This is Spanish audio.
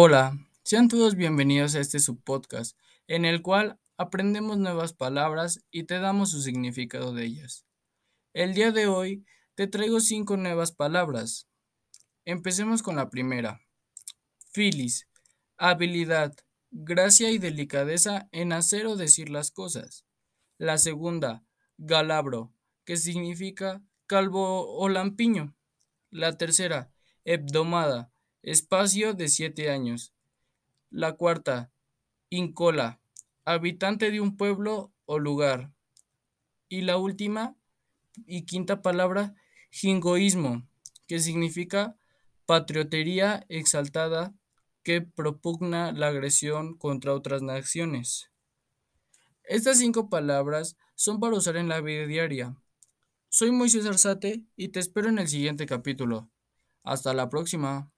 Hola, sean todos bienvenidos a este subpodcast, en el cual aprendemos nuevas palabras y te damos su significado de ellas. El día de hoy te traigo cinco nuevas palabras. Empecemos con la primera. Filis, habilidad, gracia y delicadeza en hacer o decir las cosas. La segunda, galabro, que significa calvo o lampiño. La tercera, hebdomada, espacio de siete años. La cuarta, Incola, habitante de un pueblo o lugar. Y la última y quinta palabra, jingoísmo, que significa patriotería exaltada que propugna la agresión contra otras naciones. Estas cinco palabras son para usar en la vida diaria. Soy Moisés Arzate y te espero en el siguiente capítulo. Hasta la próxima.